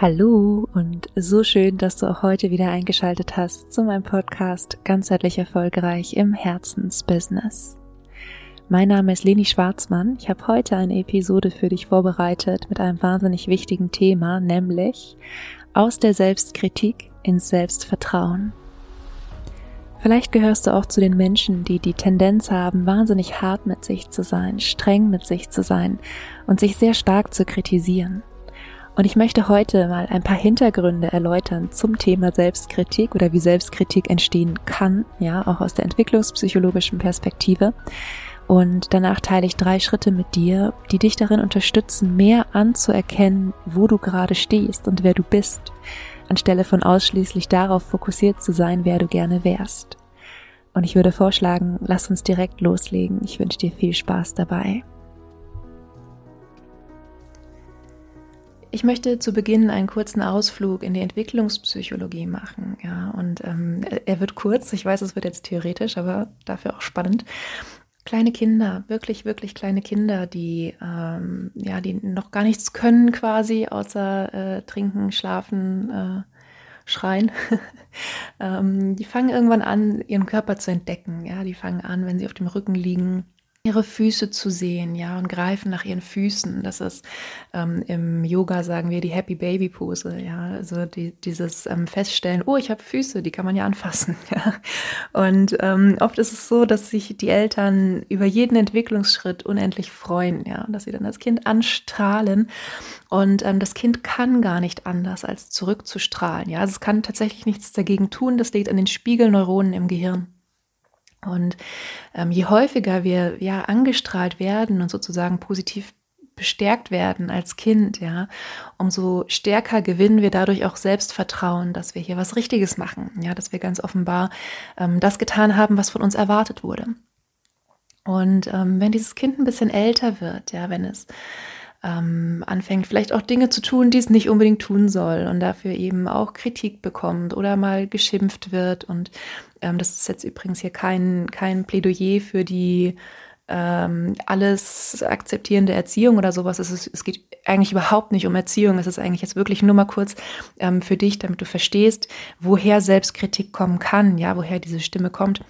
Hallo und so schön, dass du auch heute wieder eingeschaltet hast zu meinem Podcast Ganzheitlich erfolgreich im Herzensbusiness. Mein Name ist Leni Schwarzmann. Ich habe heute eine Episode für dich vorbereitet mit einem wahnsinnig wichtigen Thema, nämlich aus der Selbstkritik ins Selbstvertrauen. Vielleicht gehörst du auch zu den Menschen, die die Tendenz haben, wahnsinnig hart mit sich zu sein, streng mit sich zu sein und sich sehr stark zu kritisieren. Und ich möchte heute mal ein paar Hintergründe erläutern zum Thema Selbstkritik oder wie Selbstkritik entstehen kann, ja, auch aus der entwicklungspsychologischen Perspektive. Und danach teile ich drei Schritte mit dir, die dich darin unterstützen, mehr anzuerkennen, wo du gerade stehst und wer du bist, anstelle von ausschließlich darauf fokussiert zu sein, wer du gerne wärst. Und ich würde vorschlagen, lass uns direkt loslegen. Ich wünsche dir viel Spaß dabei. Ich möchte zu Beginn einen kurzen Ausflug in die Entwicklungspsychologie machen. Ja, und ähm, er wird kurz. Ich weiß, es wird jetzt theoretisch, aber dafür auch spannend. Kleine Kinder, wirklich, wirklich kleine Kinder, die ähm, ja, die noch gar nichts können quasi, außer äh, trinken, schlafen, äh, schreien. ähm, die fangen irgendwann an, ihren Körper zu entdecken. Ja, die fangen an, wenn sie auf dem Rücken liegen, ihre Füße zu sehen, ja, und greifen nach ihren Füßen. Das ist ähm, im Yoga sagen wir die Happy Baby Pose, ja, also die, dieses ähm, Feststellen, oh, ich habe Füße, die kann man ja anfassen, ja. Und ähm, oft ist es so, dass sich die Eltern über jeden Entwicklungsschritt unendlich freuen, ja, dass sie dann das Kind anstrahlen und ähm, das Kind kann gar nicht anders als zurückzustrahlen, ja. Also es kann tatsächlich nichts dagegen tun. Das liegt an den Spiegelneuronen im Gehirn. Und ähm, je häufiger wir ja angestrahlt werden und sozusagen positiv bestärkt werden als Kind, ja, umso stärker gewinnen wir dadurch auch Selbstvertrauen, dass wir hier was Richtiges machen, ja, dass wir ganz offenbar ähm, das getan haben, was von uns erwartet wurde. Und ähm, wenn dieses Kind ein bisschen älter wird, ja, wenn es ähm, anfängt, vielleicht auch Dinge zu tun, die es nicht unbedingt tun soll und dafür eben auch Kritik bekommt oder mal geschimpft wird. Und ähm, das ist jetzt übrigens hier kein, kein Plädoyer für die ähm, alles akzeptierende Erziehung oder sowas. Es, ist, es geht eigentlich überhaupt nicht um Erziehung. Es ist eigentlich jetzt wirklich nur mal kurz ähm, für dich, damit du verstehst, woher Selbstkritik kommen kann, ja, woher diese Stimme kommt.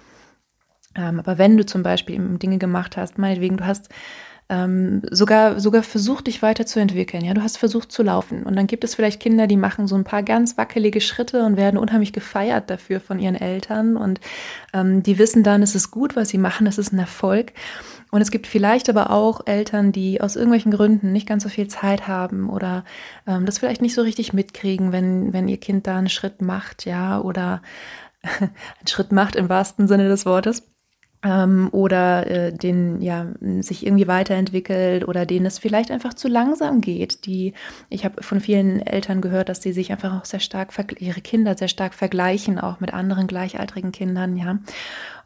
Ähm, aber wenn du zum Beispiel Dinge gemacht hast, meinetwegen, du hast ähm, sogar, sogar versucht, dich weiterzuentwickeln. Ja, du hast versucht zu laufen. Und dann gibt es vielleicht Kinder, die machen so ein paar ganz wackelige Schritte und werden unheimlich gefeiert dafür von ihren Eltern. Und ähm, die wissen dann, es ist gut, was sie machen, es ist ein Erfolg. Und es gibt vielleicht aber auch Eltern, die aus irgendwelchen Gründen nicht ganz so viel Zeit haben oder ähm, das vielleicht nicht so richtig mitkriegen, wenn, wenn ihr Kind da einen Schritt macht, ja, oder einen Schritt macht im wahrsten Sinne des Wortes ähm, oder äh, den ja sich irgendwie weiterentwickelt oder denen es vielleicht einfach zu langsam geht. Die ich habe von vielen Eltern gehört, dass sie sich einfach auch sehr stark ihre Kinder sehr stark vergleichen auch mit anderen gleichaltrigen Kindern, ja.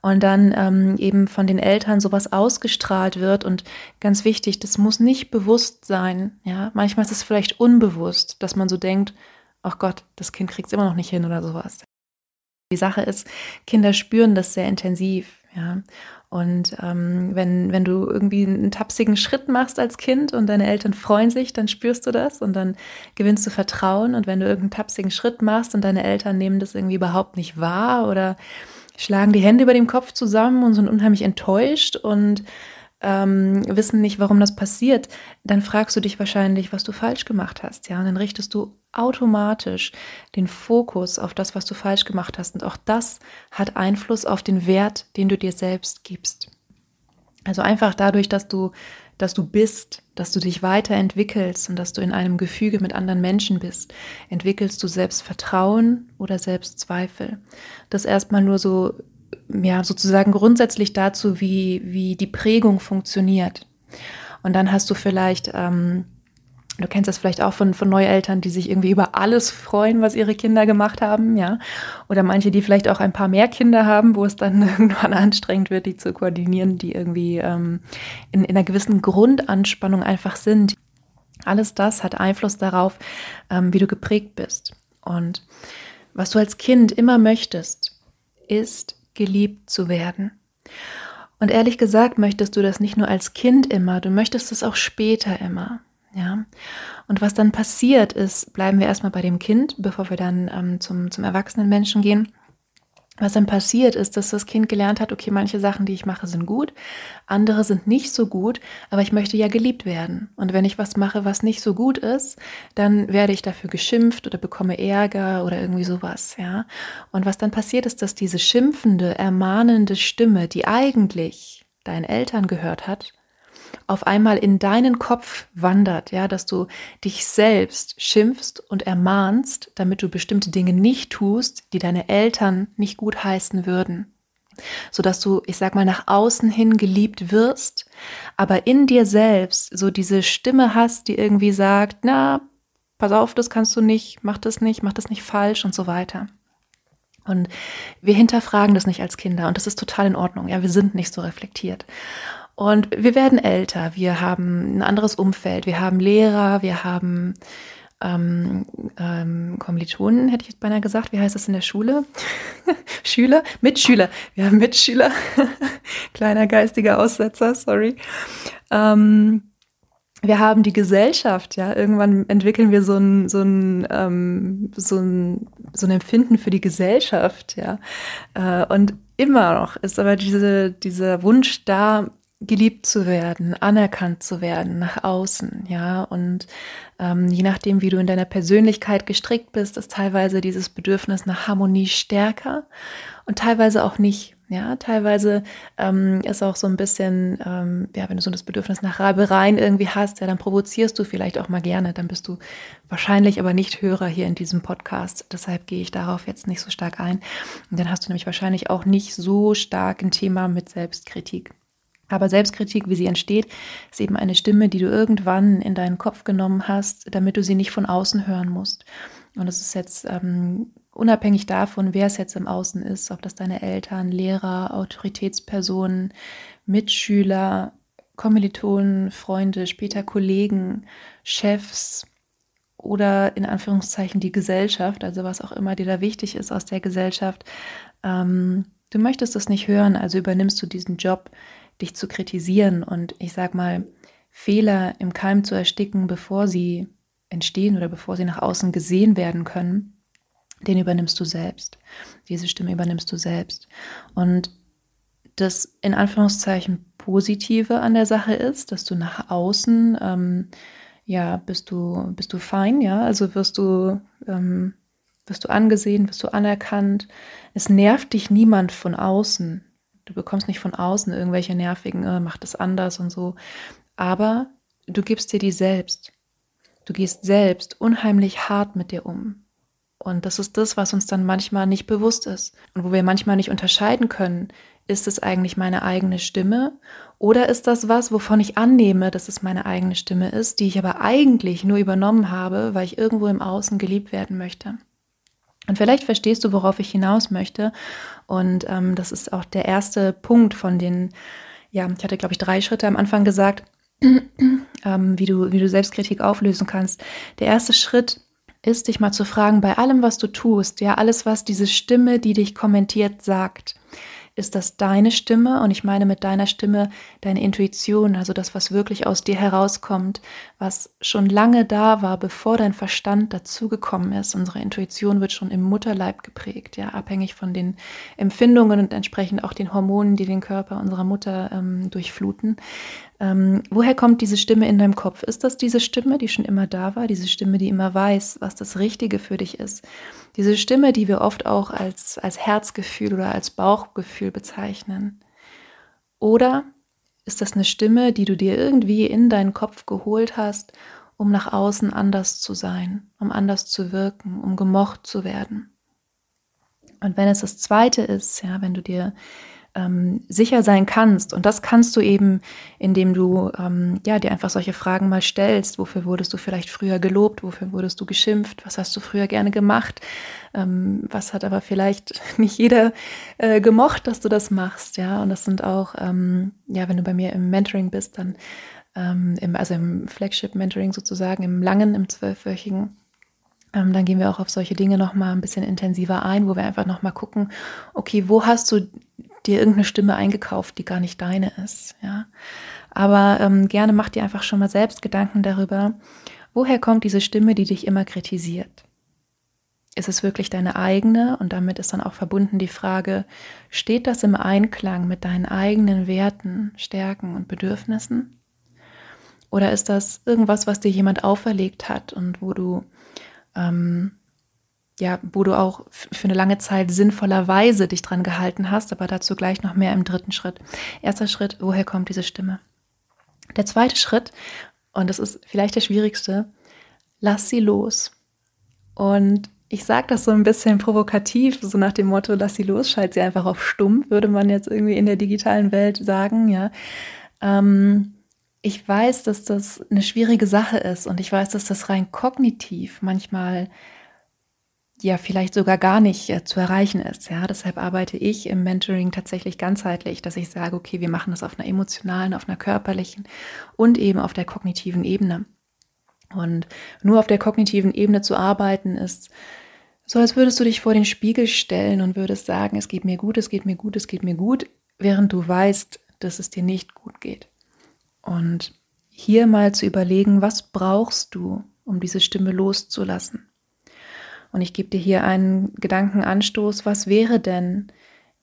Und dann ähm, eben von den Eltern sowas ausgestrahlt wird und ganz wichtig, das muss nicht bewusst sein, ja. Manchmal ist es vielleicht unbewusst, dass man so denkt, ach Gott, das Kind kriegt es immer noch nicht hin oder sowas. Die Sache ist, Kinder spüren das sehr intensiv ja. Und ähm, wenn, wenn du irgendwie einen tapsigen Schritt machst als Kind und deine Eltern freuen sich, dann spürst du das und dann gewinnst du Vertrauen. Und wenn du irgendeinen tapsigen Schritt machst und deine Eltern nehmen das irgendwie überhaupt nicht wahr oder schlagen die Hände über dem Kopf zusammen und sind unheimlich enttäuscht und ähm, wissen nicht, warum das passiert, dann fragst du dich wahrscheinlich, was du falsch gemacht hast. Ja, und dann richtest du automatisch den Fokus auf das, was du falsch gemacht hast. Und auch das hat Einfluss auf den Wert, den du dir selbst gibst. Also einfach dadurch, dass du, dass du bist, dass du dich weiterentwickelst und dass du in einem Gefüge mit anderen Menschen bist, entwickelst du Selbstvertrauen oder Selbstzweifel. Das erstmal nur so ja, sozusagen grundsätzlich dazu, wie, wie die Prägung funktioniert. Und dann hast du vielleicht, ähm, du kennst das vielleicht auch von, von Neueltern, die sich irgendwie über alles freuen, was ihre Kinder gemacht haben, ja. Oder manche, die vielleicht auch ein paar mehr Kinder haben, wo es dann irgendwann anstrengend wird, die zu koordinieren, die irgendwie ähm, in, in einer gewissen Grundanspannung einfach sind. Alles das hat Einfluss darauf, ähm, wie du geprägt bist. Und was du als Kind immer möchtest, ist geliebt zu werden. Und ehrlich gesagt möchtest du das nicht nur als Kind immer, du möchtest es auch später immer. Ja. Und was dann passiert ist, bleiben wir erstmal bei dem Kind, bevor wir dann ähm, zum, zum erwachsenen Menschen gehen. Was dann passiert ist, dass das Kind gelernt hat, okay, manche Sachen, die ich mache, sind gut, andere sind nicht so gut, aber ich möchte ja geliebt werden. Und wenn ich was mache, was nicht so gut ist, dann werde ich dafür geschimpft oder bekomme Ärger oder irgendwie sowas, ja. Und was dann passiert ist, dass diese schimpfende, ermahnende Stimme, die eigentlich deinen Eltern gehört hat, auf einmal in deinen Kopf wandert, ja, dass du dich selbst schimpfst und ermahnst, damit du bestimmte Dinge nicht tust, die deine Eltern nicht gut heißen würden. Sodass du, ich sag mal, nach außen hin geliebt wirst, aber in dir selbst so diese Stimme hast, die irgendwie sagt, na, pass auf, das kannst du nicht, mach das nicht, mach das nicht falsch und so weiter. Und wir hinterfragen das nicht als Kinder und das ist total in Ordnung. Ja, wir sind nicht so reflektiert. Und wir werden älter, wir haben ein anderes Umfeld, wir haben Lehrer, wir haben ähm, ähm, Kommilitonen, hätte ich jetzt beinahe gesagt. Wie heißt das in der Schule? Schüler? Mitschüler. Wir haben Mitschüler. Kleiner geistiger Aussetzer, sorry. Ähm, wir haben die Gesellschaft, ja. Irgendwann entwickeln wir so ein, so ein, ähm, so ein, so ein Empfinden für die Gesellschaft, ja. Äh, und immer noch ist aber diese, dieser Wunsch da, geliebt zu werden, anerkannt zu werden nach außen, ja. Und ähm, je nachdem, wie du in deiner Persönlichkeit gestrickt bist, ist teilweise dieses Bedürfnis nach Harmonie stärker und teilweise auch nicht. Ja, teilweise ähm, ist auch so ein bisschen, ähm, ja, wenn du so das Bedürfnis nach Reibereien irgendwie hast, ja, dann provozierst du vielleicht auch mal gerne. Dann bist du wahrscheinlich aber nicht Hörer hier in diesem Podcast. Deshalb gehe ich darauf jetzt nicht so stark ein. Und dann hast du nämlich wahrscheinlich auch nicht so stark ein Thema mit Selbstkritik. Aber Selbstkritik, wie sie entsteht, ist eben eine Stimme, die du irgendwann in deinen Kopf genommen hast, damit du sie nicht von außen hören musst. Und es ist jetzt ähm, unabhängig davon, wer es jetzt im Außen ist, ob das deine Eltern, Lehrer, Autoritätspersonen, Mitschüler, Kommilitonen, Freunde, später Kollegen, Chefs oder in Anführungszeichen die Gesellschaft, also was auch immer dir da wichtig ist aus der Gesellschaft. Ähm, du möchtest es nicht hören, also übernimmst du diesen Job dich zu kritisieren und ich sag mal, Fehler im Keim zu ersticken, bevor sie entstehen oder bevor sie nach außen gesehen werden können, den übernimmst du selbst. Diese Stimme übernimmst du selbst. Und das in Anführungszeichen Positive an der Sache ist, dass du nach außen, ähm, ja, bist du, bist du fein, ja, also wirst du, ähm, wirst du angesehen, wirst du anerkannt. Es nervt dich niemand von außen. Du bekommst nicht von außen irgendwelche nervigen, äh, mach das anders und so. Aber du gibst dir die selbst. Du gehst selbst unheimlich hart mit dir um. Und das ist das, was uns dann manchmal nicht bewusst ist. Und wo wir manchmal nicht unterscheiden können, ist es eigentlich meine eigene Stimme oder ist das was, wovon ich annehme, dass es meine eigene Stimme ist, die ich aber eigentlich nur übernommen habe, weil ich irgendwo im Außen geliebt werden möchte. Und vielleicht verstehst du, worauf ich hinaus möchte. Und ähm, das ist auch der erste Punkt von den, ja, ich hatte, glaube ich, drei Schritte am Anfang gesagt, ähm, wie, du, wie du Selbstkritik auflösen kannst. Der erste Schritt ist, dich mal zu fragen, bei allem, was du tust, ja, alles, was diese Stimme, die dich kommentiert, sagt, ist das deine Stimme und ich meine mit deiner Stimme deine Intuition, also das, was wirklich aus dir herauskommt, was schon lange da war, bevor dein Verstand dazugekommen ist. Unsere Intuition wird schon im Mutterleib geprägt, ja, abhängig von den Empfindungen und entsprechend auch den Hormonen, die den Körper unserer Mutter ähm, durchfluten. Ähm, woher kommt diese Stimme in deinem Kopf? Ist das diese Stimme, die schon immer da war, diese Stimme, die immer weiß, was das Richtige für dich ist? Diese Stimme, die wir oft auch als, als Herzgefühl oder als Bauchgefühl bezeichnen. Oder ist das eine Stimme, die du dir irgendwie in deinen Kopf geholt hast, um nach außen anders zu sein, um anders zu wirken, um gemocht zu werden? Und wenn es das Zweite ist, ja, wenn du dir ähm, sicher sein kannst. Und das kannst du eben, indem du ähm, ja, dir einfach solche Fragen mal stellst. Wofür wurdest du vielleicht früher gelobt? Wofür wurdest du geschimpft? Was hast du früher gerne gemacht? Ähm, was hat aber vielleicht nicht jeder äh, gemocht, dass du das machst? Ja, und das sind auch, ähm, ja, wenn du bei mir im Mentoring bist, dann ähm, im, also im Flagship-Mentoring sozusagen, im langen, im zwölfwöchigen, ähm, dann gehen wir auch auf solche Dinge nochmal ein bisschen intensiver ein, wo wir einfach nochmal gucken, okay, wo hast du dir irgendeine Stimme eingekauft, die gar nicht deine ist, ja. Aber ähm, gerne mach dir einfach schon mal selbst Gedanken darüber, woher kommt diese Stimme, die dich immer kritisiert? Ist es wirklich deine eigene? Und damit ist dann auch verbunden die Frage, steht das im Einklang mit deinen eigenen Werten, Stärken und Bedürfnissen? Oder ist das irgendwas, was dir jemand auferlegt hat und wo du ähm, ja, wo du auch für eine lange Zeit sinnvollerweise dich dran gehalten hast, aber dazu gleich noch mehr im dritten Schritt. Erster Schritt, woher kommt diese Stimme? Der zweite Schritt, und das ist vielleicht der schwierigste, lass sie los. Und ich sage das so ein bisschen provokativ, so nach dem Motto, lass sie los, schalt sie einfach auf stumm, würde man jetzt irgendwie in der digitalen Welt sagen, ja. Ähm, ich weiß, dass das eine schwierige Sache ist und ich weiß, dass das rein kognitiv manchmal ja vielleicht sogar gar nicht äh, zu erreichen ist. Ja, deshalb arbeite ich im Mentoring tatsächlich ganzheitlich, dass ich sage, okay, wir machen das auf einer emotionalen, auf einer körperlichen und eben auf der kognitiven Ebene. Und nur auf der kognitiven Ebene zu arbeiten ist so, als würdest du dich vor den Spiegel stellen und würdest sagen, es geht mir gut, es geht mir gut, es geht mir gut, während du weißt, dass es dir nicht gut geht. Und hier mal zu überlegen, was brauchst du, um diese Stimme loszulassen? Und ich gebe dir hier einen Gedankenanstoß, was wäre denn,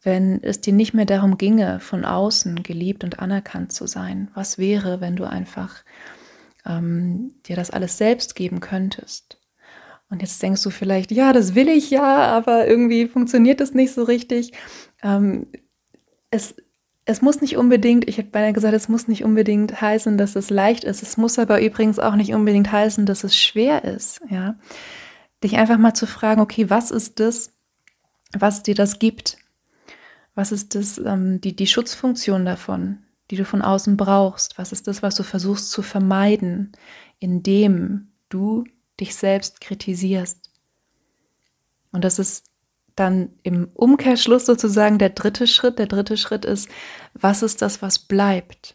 wenn es dir nicht mehr darum ginge, von außen geliebt und anerkannt zu sein? Was wäre, wenn du einfach ähm, dir das alles selbst geben könntest? Und jetzt denkst du vielleicht, ja, das will ich ja, aber irgendwie funktioniert das nicht so richtig. Ähm, es, es muss nicht unbedingt, ich hätte beinahe gesagt, es muss nicht unbedingt heißen, dass es leicht ist. Es muss aber übrigens auch nicht unbedingt heißen, dass es schwer ist. Ja, dich einfach mal zu fragen, okay, was ist das, was dir das gibt? Was ist das, ähm, die, die Schutzfunktion davon, die du von außen brauchst? Was ist das, was du versuchst zu vermeiden, indem du dich selbst kritisierst? Und das ist dann im Umkehrschluss sozusagen der dritte Schritt. Der dritte Schritt ist, was ist das, was bleibt?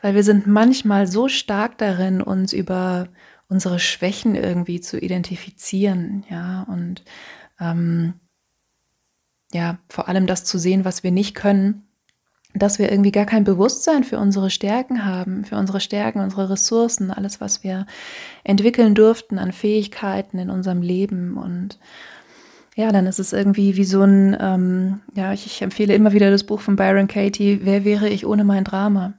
Weil wir sind manchmal so stark darin, uns über unsere Schwächen irgendwie zu identifizieren, ja, und ähm, ja, vor allem das zu sehen, was wir nicht können, dass wir irgendwie gar kein Bewusstsein für unsere Stärken haben, für unsere Stärken, unsere Ressourcen, alles, was wir entwickeln durften an Fähigkeiten in unserem Leben. Und ja, dann ist es irgendwie wie so ein, ähm, ja, ich, ich empfehle immer wieder das Buch von Byron Katie, Wer wäre ich ohne mein Drama?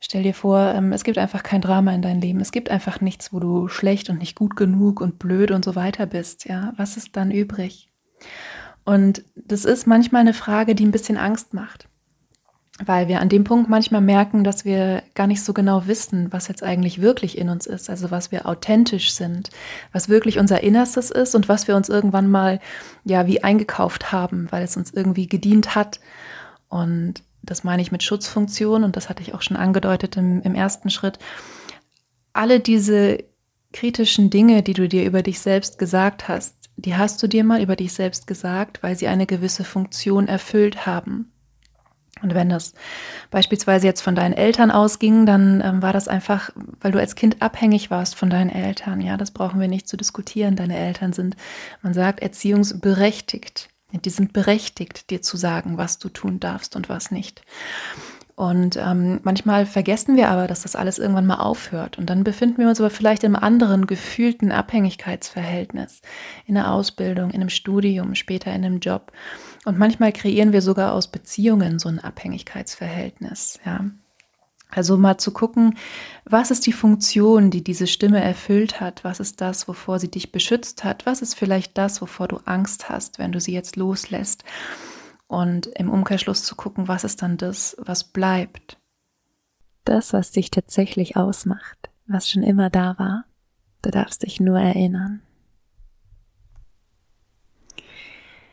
Stell dir vor, ähm, es gibt einfach kein Drama in deinem Leben. Es gibt einfach nichts, wo du schlecht und nicht gut genug und blöd und so weiter bist. Ja, was ist dann übrig? Und das ist manchmal eine Frage, die ein bisschen Angst macht, weil wir an dem Punkt manchmal merken, dass wir gar nicht so genau wissen, was jetzt eigentlich wirklich in uns ist, also was wir authentisch sind, was wirklich unser Innerstes ist und was wir uns irgendwann mal ja wie eingekauft haben, weil es uns irgendwie gedient hat. Und das meine ich mit Schutzfunktion und das hatte ich auch schon angedeutet im, im ersten Schritt, alle diese kritischen Dinge, die du dir über dich selbst gesagt hast, die hast du dir mal über dich selbst gesagt, weil sie eine gewisse Funktion erfüllt haben. Und wenn das beispielsweise jetzt von deinen Eltern ausging, dann ähm, war das einfach, weil du als Kind abhängig warst von deinen Eltern. Ja, das brauchen wir nicht zu diskutieren. Deine Eltern sind, man sagt, erziehungsberechtigt. Die sind berechtigt, dir zu sagen, was du tun darfst und was nicht. Und ähm, manchmal vergessen wir aber, dass das alles irgendwann mal aufhört. Und dann befinden wir uns aber vielleicht im anderen gefühlten Abhängigkeitsverhältnis, in der Ausbildung, in einem Studium, später in einem Job. Und manchmal kreieren wir sogar aus Beziehungen so ein Abhängigkeitsverhältnis. Ja. Also mal zu gucken, was ist die Funktion, die diese Stimme erfüllt hat? Was ist das, wovor sie dich beschützt hat? Was ist vielleicht das, wovor du Angst hast, wenn du sie jetzt loslässt? Und im Umkehrschluss zu gucken, was ist dann das, was bleibt? Das, was dich tatsächlich ausmacht, was schon immer da war. Du darfst dich nur erinnern.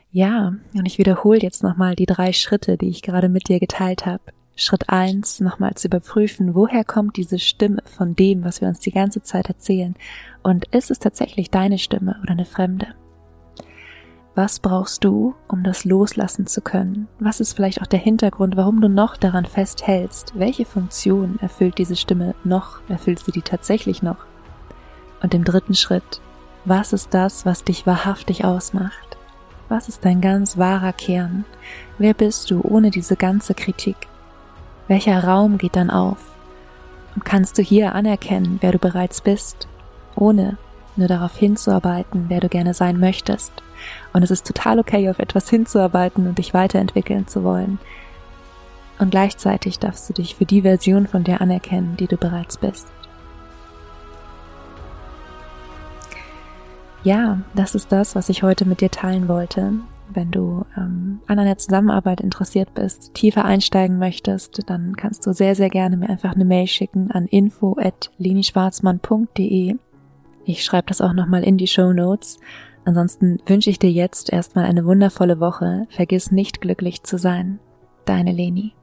Ja, und ich wiederhole jetzt nochmal die drei Schritte, die ich gerade mit dir geteilt habe. Schritt eins nochmal zu überprüfen, woher kommt diese Stimme von dem, was wir uns die ganze Zeit erzählen? Und ist es tatsächlich deine Stimme oder eine fremde? Was brauchst du, um das loslassen zu können? Was ist vielleicht auch der Hintergrund, warum du noch daran festhältst? Welche Funktion erfüllt diese Stimme noch? Erfüllt sie die tatsächlich noch? Und im dritten Schritt, was ist das, was dich wahrhaftig ausmacht? Was ist dein ganz wahrer Kern? Wer bist du ohne diese ganze Kritik? Welcher Raum geht dann auf? Und kannst du hier anerkennen, wer du bereits bist, ohne nur darauf hinzuarbeiten, wer du gerne sein möchtest. Und es ist total okay, auf etwas hinzuarbeiten und dich weiterentwickeln zu wollen. Und gleichzeitig darfst du dich für die Version von dir anerkennen, die du bereits bist. Ja, das ist das, was ich heute mit dir teilen wollte. Wenn du ähm, an einer Zusammenarbeit interessiert bist, tiefer einsteigen möchtest, dann kannst du sehr, sehr gerne mir einfach eine Mail schicken an info@linischwarzmann.de. Ich schreibe das auch nochmal in die Show Notes. Ansonsten wünsche ich dir jetzt erstmal eine wundervolle Woche. Vergiss nicht glücklich zu sein. Deine Leni.